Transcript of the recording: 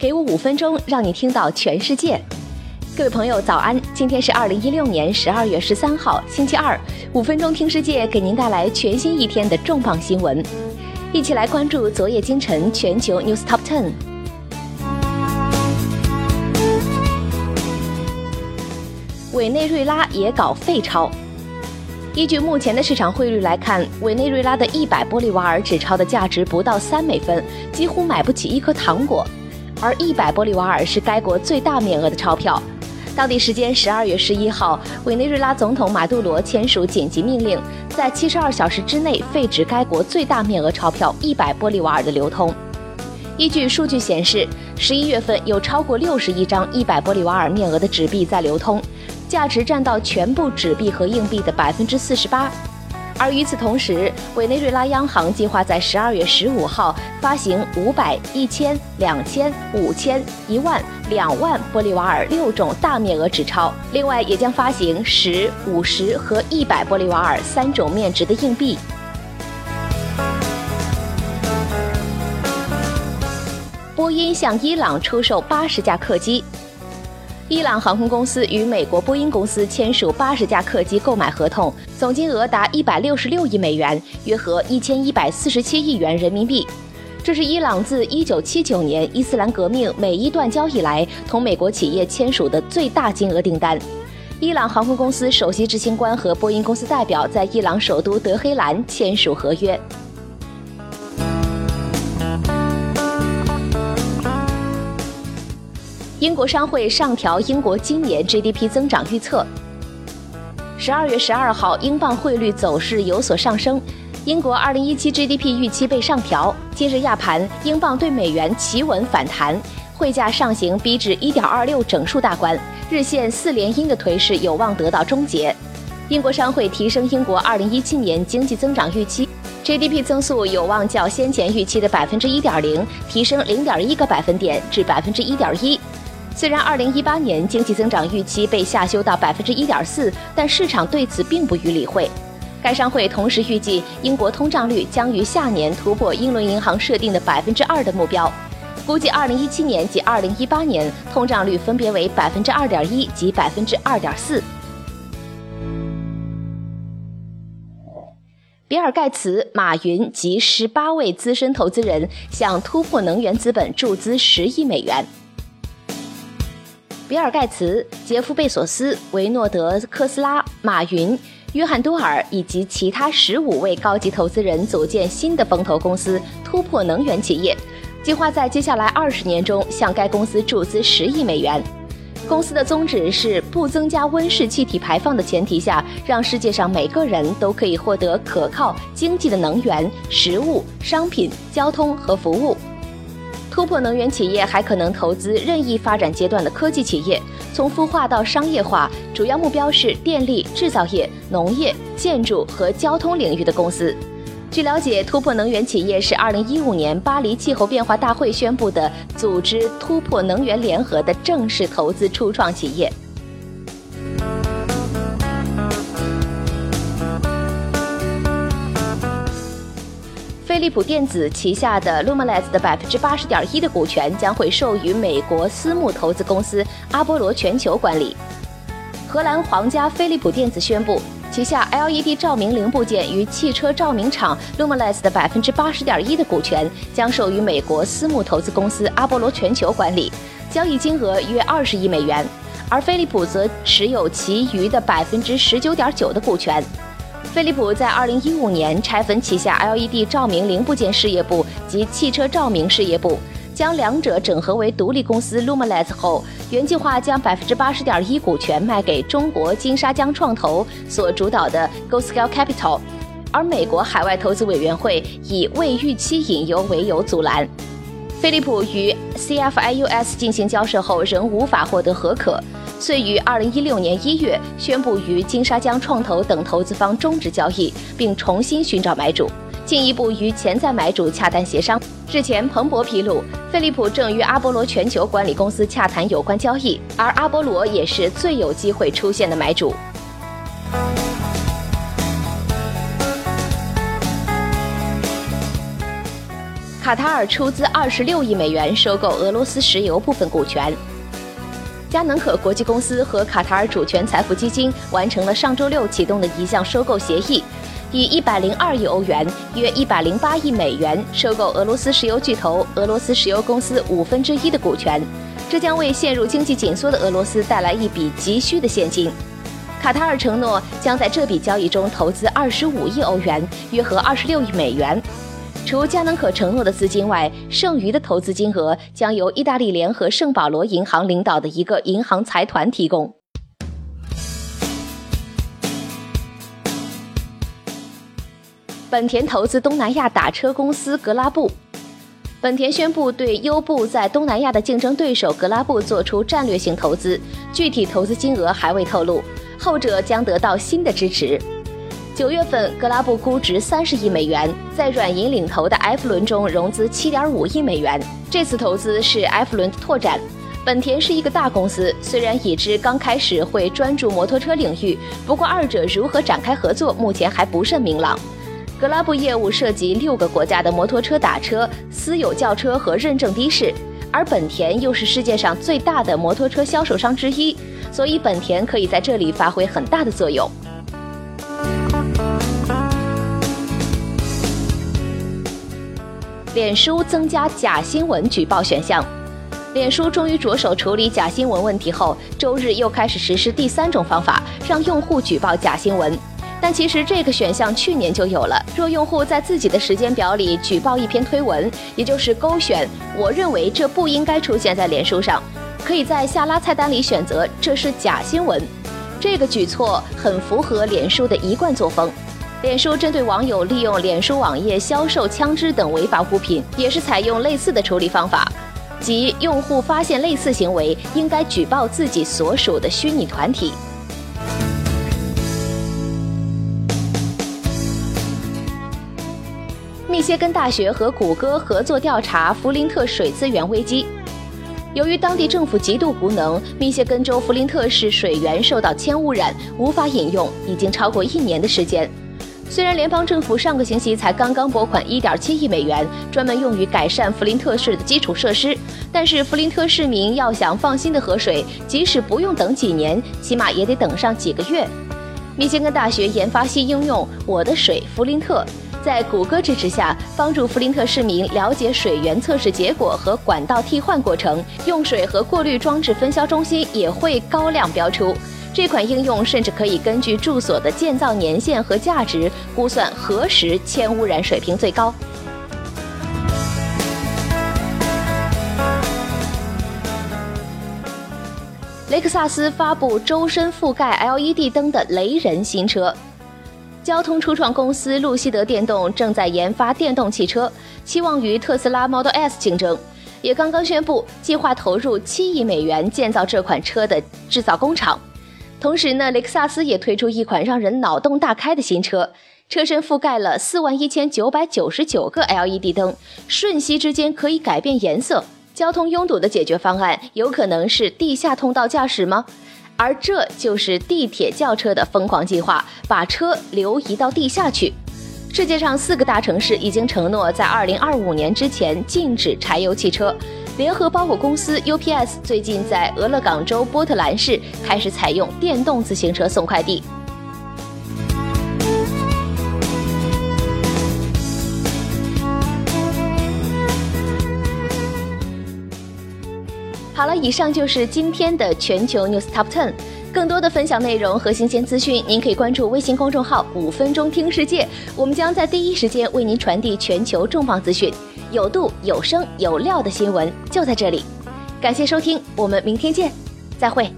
给我五分钟，让你听到全世界。各位朋友，早安！今天是二零一六年十二月十三号，星期二。五分钟听世界，给您带来全新一天的重磅新闻。一起来关注昨夜今晨全球 News Top Ten。委内瑞拉也搞废钞。依据目前的市场汇率来看，委内瑞拉的一百玻利瓦尔纸钞的价值不到三美分，几乎买不起一颗糖果。而一百玻利瓦尔是该国最大面额的钞票。当地时间十二月十一号，委内瑞拉总统马杜罗签署紧急命令，在七十二小时之内废止该国最大面额钞票一百玻利瓦尔的流通。依据数据显示，十一月份有超过六十亿张一百玻利瓦尔面额的纸币在流通。价值占到全部纸币和硬币的百分之四十八，而与此同时，委内瑞拉央行计划在十二月十五号发行五百、一千、两千、五千、一万、两万玻利瓦尔六种大面额纸钞，另外也将发行十、五十和一百玻利瓦尔三种面值的硬币。波音向伊朗出售八十架客机。伊朗航空公司与美国波音公司签署八十架客机购买合同，总金额达一百六十六亿美元，约合一千一百四十七亿元人民币。这是伊朗自一九七九年伊斯兰革命美伊断交以来同美国企业签署的最大金额订单。伊朗航空公司首席执行官和波音公司代表在伊朗首都德黑兰签署合约。英国商会上调英国今年 GDP 增长预测。十二月十二号，英镑汇率走势有所上升，英国二零一七 GDP 预期被上调。今日亚盘，英镑对美元企稳反弹，汇价上行逼至一点二六整数大关，日线四连阴的颓势有望得到终结。英国商会提升英国二零一七年经济增长预期，GDP 增速有望较先前预期的百分之一点零提升零点一个百分点至百分之一点一。虽然2018年经济增长预期被下修到百分之一点四，但市场对此并不予理会。该商会同时预计，英国通胀率将于下年突破英伦银行设定的百分之二的目标，估计2017年及2018年通胀率分别为百分之二点一及百分之二点四。比尔·盖茨、马云及十八位资深投资人向突破能源资本注资十亿美元。比尔·盖茨、杰夫·贝索斯、维诺德·科斯拉、马云、约翰·多尔以及其他十五位高级投资人组建新的风投公司“突破能源企业”，计划在接下来二十年中向该公司注资十亿美元。公司的宗旨是不增加温室气体排放的前提下，让世界上每个人都可以获得可靠、经济的能源、食物、商品、交通和服务。突破能源企业还可能投资任意发展阶段的科技企业，从孵化到商业化，主要目标是电力、制造业、农业、建筑和交通领域的公司。据了解，突破能源企业是2015年巴黎气候变化大会宣布的组织突破能源联合的正式投资初创企业。飞利浦电子旗下的 Lumileds 的百分之八十点一的股权将会授予美国私募投资公司阿波罗全球管理。荷兰皇家飞利浦电子宣布，旗下 LED 照明零部件与汽车照明厂 Lumileds 的百分之八十点一的股权将授予美国私募投资公司阿波罗全球管理，交易金额约二十亿美元，而飞利浦则持有其余的百分之十九点九的股权。飞利浦在2015年拆分旗下 LED 照明零部件事业部及汽车照明事业部，将两者整合为独立公司 Lumileds 后，原计划将百分之八十点一股权卖给中国金沙江创投所主导的 GoScale Capital，而美国海外投资委员会以未预期隐忧为由阻拦。飞利浦与 CFIUS 进行交涉后仍无法获得核可。遂于二零一六年一月宣布与金沙江创投等投资方终止交易，并重新寻找买主，进一步与潜在买主洽谈协商。日前，彭博披露，飞利浦正与阿波罗全球管理公司洽谈有关交易，而阿波罗也是最有机会出现的买主。卡塔尔出资二十六亿美元收购俄罗斯石油部分股权。佳能可国际公司和卡塔尔主权财富基金完成了上周六启动的一项收购协议，以一百零二亿欧元（约一百零八亿美元）收购俄罗斯石油巨头俄罗斯石油公司五分之一的股权。这将为陷入经济紧缩的俄罗斯带来一笔急需的现金。卡塔尔承诺将在这笔交易中投资二十五亿欧元（约合二十六亿美元）。除佳能可承诺的资金外，剩余的投资金额将由意大利联合圣保罗银行领导的一个银行财团提供。本田投资东南亚打车公司格拉布。本田宣布对优步在东南亚的竞争对手格拉布做出战略性投资，具体投资金额还未透露，后者将得到新的支持。九月份，格拉布估值三十亿美元，在软银领投的 F 轮中融资七点五亿美元。这次投资是 F 轮的拓展。本田是一个大公司，虽然已知刚开始会专注摩托车领域，不过二者如何展开合作，目前还不甚明朗。格拉布业务涉及六个国家的摩托车打车、私有轿车和认证的士，而本田又是世界上最大的摩托车销售商之一，所以本田可以在这里发挥很大的作用。脸书增加假新闻举报选项，脸书终于着手处理假新闻问题后，周日又开始实施第三种方法，让用户举报假新闻。但其实这个选项去年就有了，若用户在自己的时间表里举报一篇推文，也就是勾选“我认为这不应该出现在脸书上”，可以在下拉菜单里选择这是假新闻。这个举措很符合脸书的一贯作风。脸书针对网友利用脸书网页销售枪支等违法物品，也是采用类似的处理方法，即用户发现类似行为，应该举报自己所属的虚拟团体。密歇根大学和谷歌合作调查弗林特水资源危机。由于当地政府极度无能，密歇根州弗林特市水源受到铅污染，无法饮用，已经超过一年的时间。虽然联邦政府上个星期才刚刚拨款1.7亿美元，专门用于改善弗林特市的基础设施，但是弗林特市民要想放心的喝水，即使不用等几年，起码也得等上几个月。密歇根大学研发新应用“我的水弗林特”，在谷歌支持下，帮助弗林特市民了解水源测试结果和管道替换过程，用水和过滤装置分销中心也会高亮标出。这款应用甚至可以根据住所的建造年限和价值估算何时铅污染水平最高。雷克萨斯发布周身覆盖 LED 灯的雷人新车。交通初创公司路西德电动正在研发电动汽车，期望与特斯拉 Model S 竞争，也刚刚宣布计划投入七亿美元建造这款车的制造工厂。同时呢，雷克萨斯也推出一款让人脑洞大开的新车，车身覆盖了四万一千九百九十九个 LED 灯，瞬息之间可以改变颜色。交通拥堵的解决方案有可能是地下通道驾驶吗？而这就是地铁轿车的疯狂计划，把车流移到地下去。世界上四个大城市已经承诺在二零二五年之前禁止柴油汽车。联合包裹公司 UPS 最近在俄勒冈州波特兰市开始采用电动自行车送快递。好了，以上就是今天的全球 News Top Ten。更多的分享内容和新鲜资讯，您可以关注微信公众号“五分钟听世界”，我们将在第一时间为您传递全球重磅资讯。有度、有声、有料的新闻就在这里，感谢收听，我们明天见，再会。